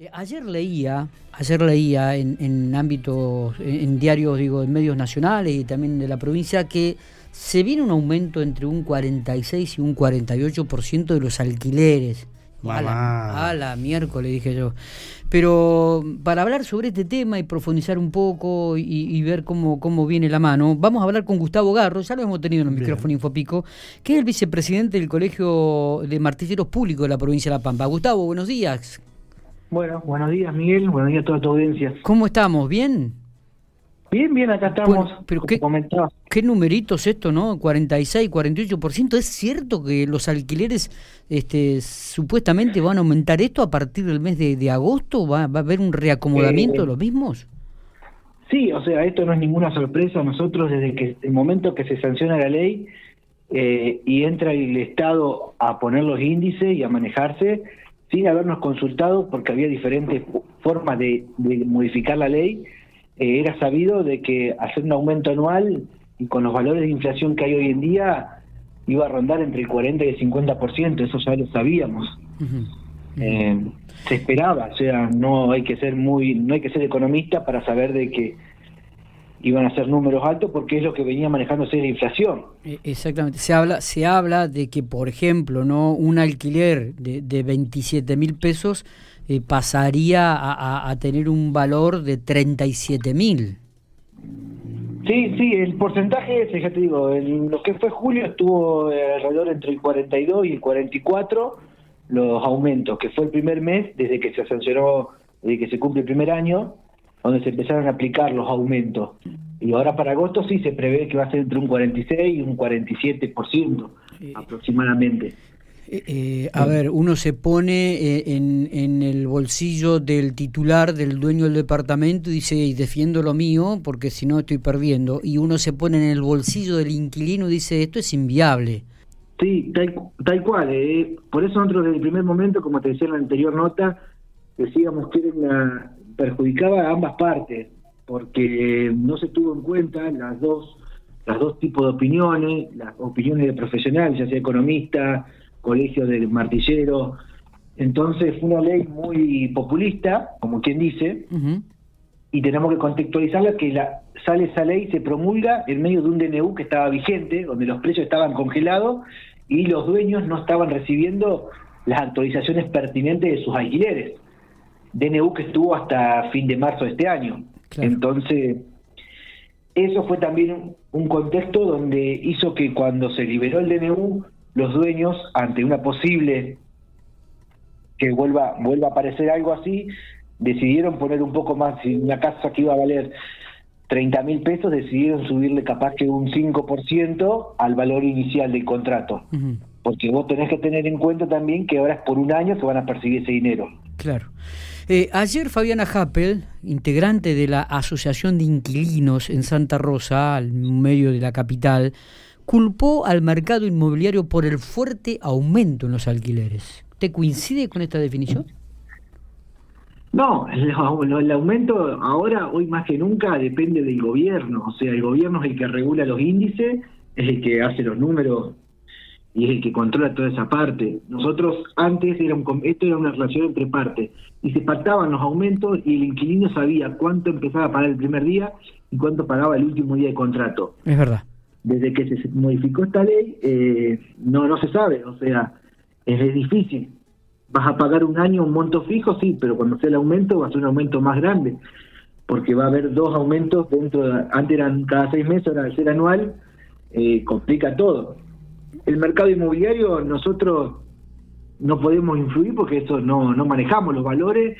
Eh, ayer leía, ayer leía en, en ámbitos, en, diarios, digo, en medios nacionales y también de la provincia, que se viene un aumento entre un 46 y un 48% de los alquileres. A la, a la, miércoles, dije yo. Pero para hablar sobre este tema y profundizar un poco y, ver cómo, cómo viene la mano, vamos a hablar con Gustavo Garro, ya lo hemos tenido en el micrófono Infopico, que es el vicepresidente del Colegio de Martilleros Públicos de la provincia de La Pampa. Gustavo, buenos días. Bueno, buenos días Miguel, buenos días a toda tu audiencia. ¿Cómo estamos? ¿Bien? Bien, bien, acá estamos. pero qué, qué numeritos esto, ¿no? 46, 48%. ¿Es cierto que los alquileres este, supuestamente van a aumentar esto a partir del mes de, agosto? ¿Va, ¿Va, a haber un reacomodamiento de eh, los mismos? Sí, o sea, esto no es ninguna sorpresa. Nosotros desde que el momento que se sanciona la ley eh, y entra el Estado a poner los índices y a manejarse, sin habernos consultado, porque había diferentes formas de, modificar la ley, eh, era sabido de que hacer un aumento anual y con los valores de inflación que hay hoy en día iba a rondar entre el 40 y el 50%, eso ya lo sabíamos. Eh, se esperaba, o sea, no hay que ser muy, no hay que ser economista para saber de que iban a ser números altos porque es lo que venía manejándose la inflación. E, exactamente. Se habla, se habla de que, por ejemplo, no un alquiler de, de 27 mil pesos eh, pasaría a, tener un valor de 37 mil. Sí, sí, el porcentaje ese, ya te digo, en lo que fue julio estuvo eh, alrededor entre el 42 y el 44 los aumentos, que fue el primer mes desde que se sancionó, desde que se cumple el primer año, donde se empezaron a aplicar los aumentos. Y ahora para agosto sí se prevé que va a ser entre un 46 y un 47% aproximadamente. Eh, eh, a ver, uno se pone eh, en, en, el bolsillo del titular, del dueño del departamento y dice, y defiendo lo mío porque si no estoy perdiendo. Y uno se pone en el bolsillo del inquilino y dice, esto es inviable. Sí, tal, tal cual. Por eso nosotros desde el primer momento, como te decía en la anterior nota, decíamos que era una, perjudicaba a ambas partes, porque no se tuvo en cuenta las dos, las dos tipos de opiniones, las opiniones de profesionales, ya sea economista, colegio de martillero. Entonces fue una ley muy populista, como quien dice, y tenemos que contextualizarla que la, sale esa ley, se promulga en medio de un DNU que estaba vigente, donde los precios estaban congelados y los dueños no estaban recibiendo las actualizaciones pertinentes de sus alquileres. DNU que estuvo hasta fin de marzo de este año. Entonces, eso fue también un contexto donde hizo que cuando se liberó el DNU, los dueños, ante una posible que vuelva, vuelva a aparecer algo así, decidieron poner un poco más, si una casa que iba a valer 30 mil pesos, decidieron subirle capaz que un 5% al valor inicial del contrato. Porque vos tenés que tener en cuenta también que ahora es por un año que van a percibir ese dinero. Claro. Eh, ayer Fabiana Happel, integrante de la Asociación de Inquilinos en Santa Rosa, al medio de la capital, culpó al mercado inmobiliario por el fuerte aumento en los alquileres. ¿Te coincide con esta definición? No, el, el, aumento ahora, hoy más que nunca, depende del gobierno. O sea, el gobierno es el que regula los índices, es el que hace los números y es el que controla toda esa parte. Nosotros antes era esto era una relación entre partes y se pactaban los aumentos y el inquilino sabía cuánto empezaba a pagar el primer día y cuánto pagaba el último día de contrato. Es verdad. Desde que se modificó esta ley eh, no no se sabe, o sea, es, difícil. Vas a pagar un año un monto fijo, sí, pero cuando sea el aumento va a ser un aumento más grande, porque va a haber dos aumentos dentro, de, antes eran cada seis meses, ahora al ser anual, eh, complica todo el mercado inmobiliario nosotros no podemos influir porque eso no, no manejamos los valores,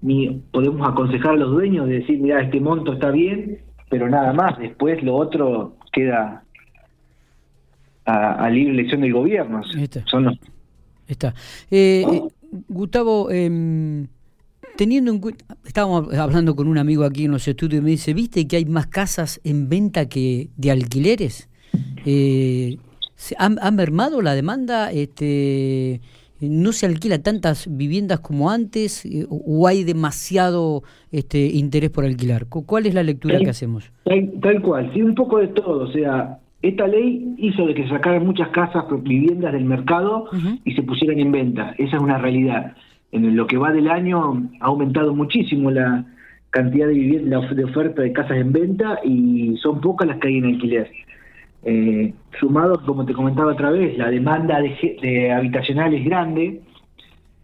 ni podemos aconsejar a los dueños de decir, mira, este monto está bien, pero nada más, después lo otro queda a, libre elección del gobierno. Está. Son Está. Eh, eh, Gustavo, em, teniendo en cuenta, estábamos hablando con un amigo aquí en los estudios y me dice, ¿viste que hay más casas en venta que de alquileres? Eh, ¿Ha, mermado la demanda? Este, ¿No se alquila tantas viviendas como antes eh, o hay demasiado este, interés por alquilar? ¿Cuál es la lectura que hacemos? Tal, cual, sí, un poco de todo. O sea, esta ley hizo de que se sacaran muchas casas, viviendas del mercado y se pusieran en venta. Esa es una realidad. en lo que va del año ha aumentado muchísimo la cantidad de vivienda, de oferta de casas en venta y son pocas las que hay en alquiler. Eh, sumado, como te comentaba otra vez, la demanda de, habitacional es grande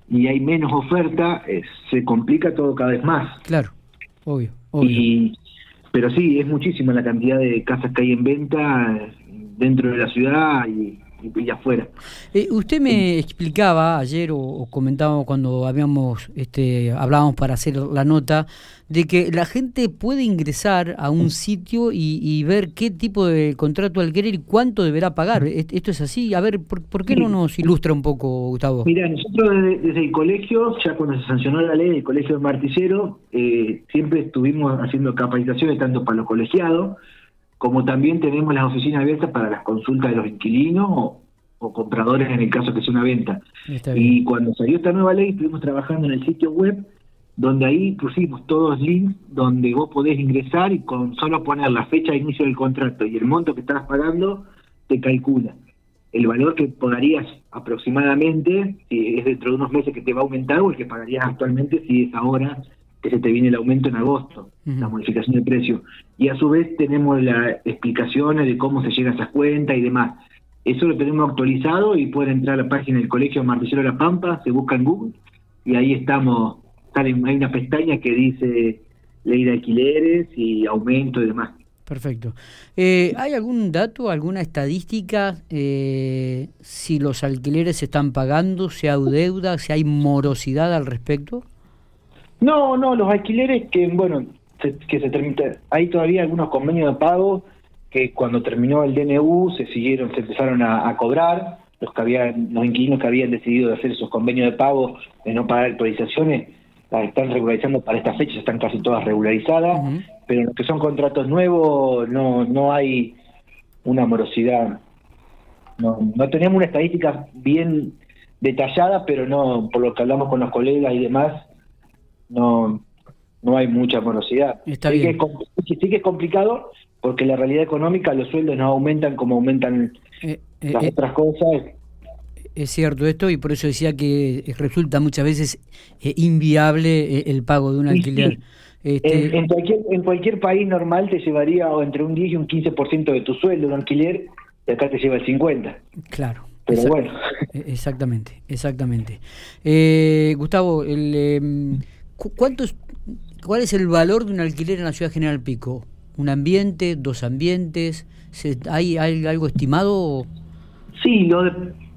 y hay menos oferta, eh, se complica todo cada vez más. Claro, obvio. Y, pero sí, es muchísima la cantidad de casas que hay en venta dentro de la ciudad y, y afuera. Eh, usted me explicaba ayer o, comentábamos cuando habíamos este, hablábamos para hacer la nota de que la gente puede ingresar a un sitio y, ver qué tipo de contrato alquiler y cuánto deberá pagar. ¿Esto es así? A ver, ¿por, qué no nos ilustra un poco, Gustavo? Mira, nosotros desde, el colegio, ya cuando se sancionó la ley del colegio de Marticero, eh, siempre estuvimos haciendo capacitaciones tanto para los colegiados como también tenemos las oficinas abiertas para las consultas de los inquilinos o, compradores en el caso que sea una venta. Y cuando salió esta nueva ley, estuvimos trabajando en el sitio web, donde ahí pusimos todos links donde vos podés ingresar y con solo poner la fecha de inicio del contrato y el monto que estás pagando, te calcula. El valor que pagarías aproximadamente, si es dentro de unos meses que te va a aumentar, o el que pagarías actualmente si es ahora que se te viene el aumento en agosto, la modificación de precio. Y a su vez tenemos las explicaciones de cómo se llega a esas cuentas y demás. Eso lo tenemos actualizado y pueden entrar a la página del Colegio Martillero de la Pampa, se busca en Google y ahí estamos, hay una pestaña que dice ley de alquileres y aumento y demás. Perfecto. Eh, ¿Hay algún dato, alguna estadística eh, si los alquileres se están pagando, si hay deuda, si hay morosidad al respecto? No, no, los alquileres que, bueno, que se termina, hay todavía algunos convenios de pago que cuando terminó el DNU se siguieron, se empezaron a, cobrar, los que habían, los inquilinos que habían decidido hacer esos convenios de pago, de no pagar actualizaciones, las están regularizando para esta fecha, están casi todas regularizadas, pero en los que son contratos nuevos no, no hay una morosidad. No, no teníamos una estadística bien detallada, pero no, por lo que hablamos con los colegas y demás, no, no hay mucha morosidad. Está sí, Que es, sí que es complicado porque la realidad económica, los sueldos no aumentan como aumentan eh, eh, las eh, otras cosas. Es cierto esto y por eso decía que resulta muchas veces inviable el pago de un alquiler. Este... En, cualquier, en cualquier país normal te llevaría entre un 10 y un 15% de tu sueldo un alquiler y acá te lleva el 50%. Claro. Pero bueno. Exactamente, exactamente. Gustavo, el, ¿cuánto ¿Cuál es el valor de un alquiler en la ciudad General Pico? ¿Un ambiente, dos ambientes? ¿Hay, algo estimado? Sí, lo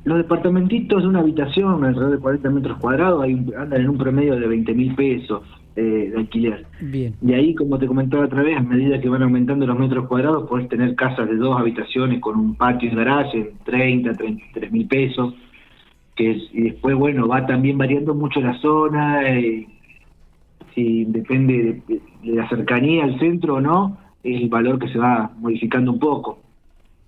los departamentitos de una habitación, alrededor de 40 metros cuadrados, hay andan en un promedio de 20 mil pesos eh, de alquiler. Bien. Y ahí, como te comentaba otra vez, a medida que van aumentando los metros cuadrados, puedes tener casas de dos habitaciones con un patio y garaje en 30, 33 mil pesos. Que y después, bueno, va también variando mucho la zona. Eh, si depende de, la cercanía al centro o no, el valor que se va modificando un poco.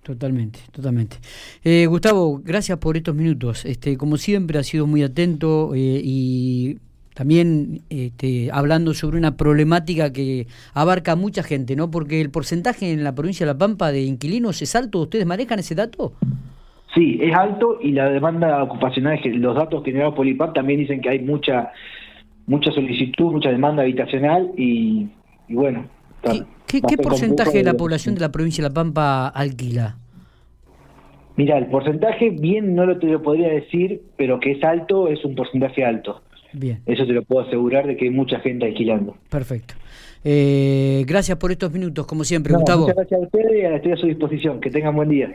Totalmente, totalmente. Eh, Gustavo, gracias por estos minutos. Este, como siempre, ha sido muy atento eh, y también este, hablando sobre una problemática que abarca a mucha gente, ¿no? Porque el porcentaje en la provincia de La Pampa de inquilinos es alto. ¿Ustedes manejan ese dato? Sí, es alto y la demanda ocupacional, los datos generados por IPAP también dicen que hay mucha mucha solicitud, mucha demanda habitacional y, bueno. ¿Qué, porcentaje de la población de la provincia de La Pampa alquila? Mira, el porcentaje bien no lo te lo podría decir, pero que es alto es un porcentaje alto. Bien. Eso te lo puedo asegurar de que hay mucha gente alquilando. Perfecto. Eh, gracias por estos minutos, como siempre, Gustavo. Muchas gracias a ustedes y estoy a su disposición. Que tengan buen día.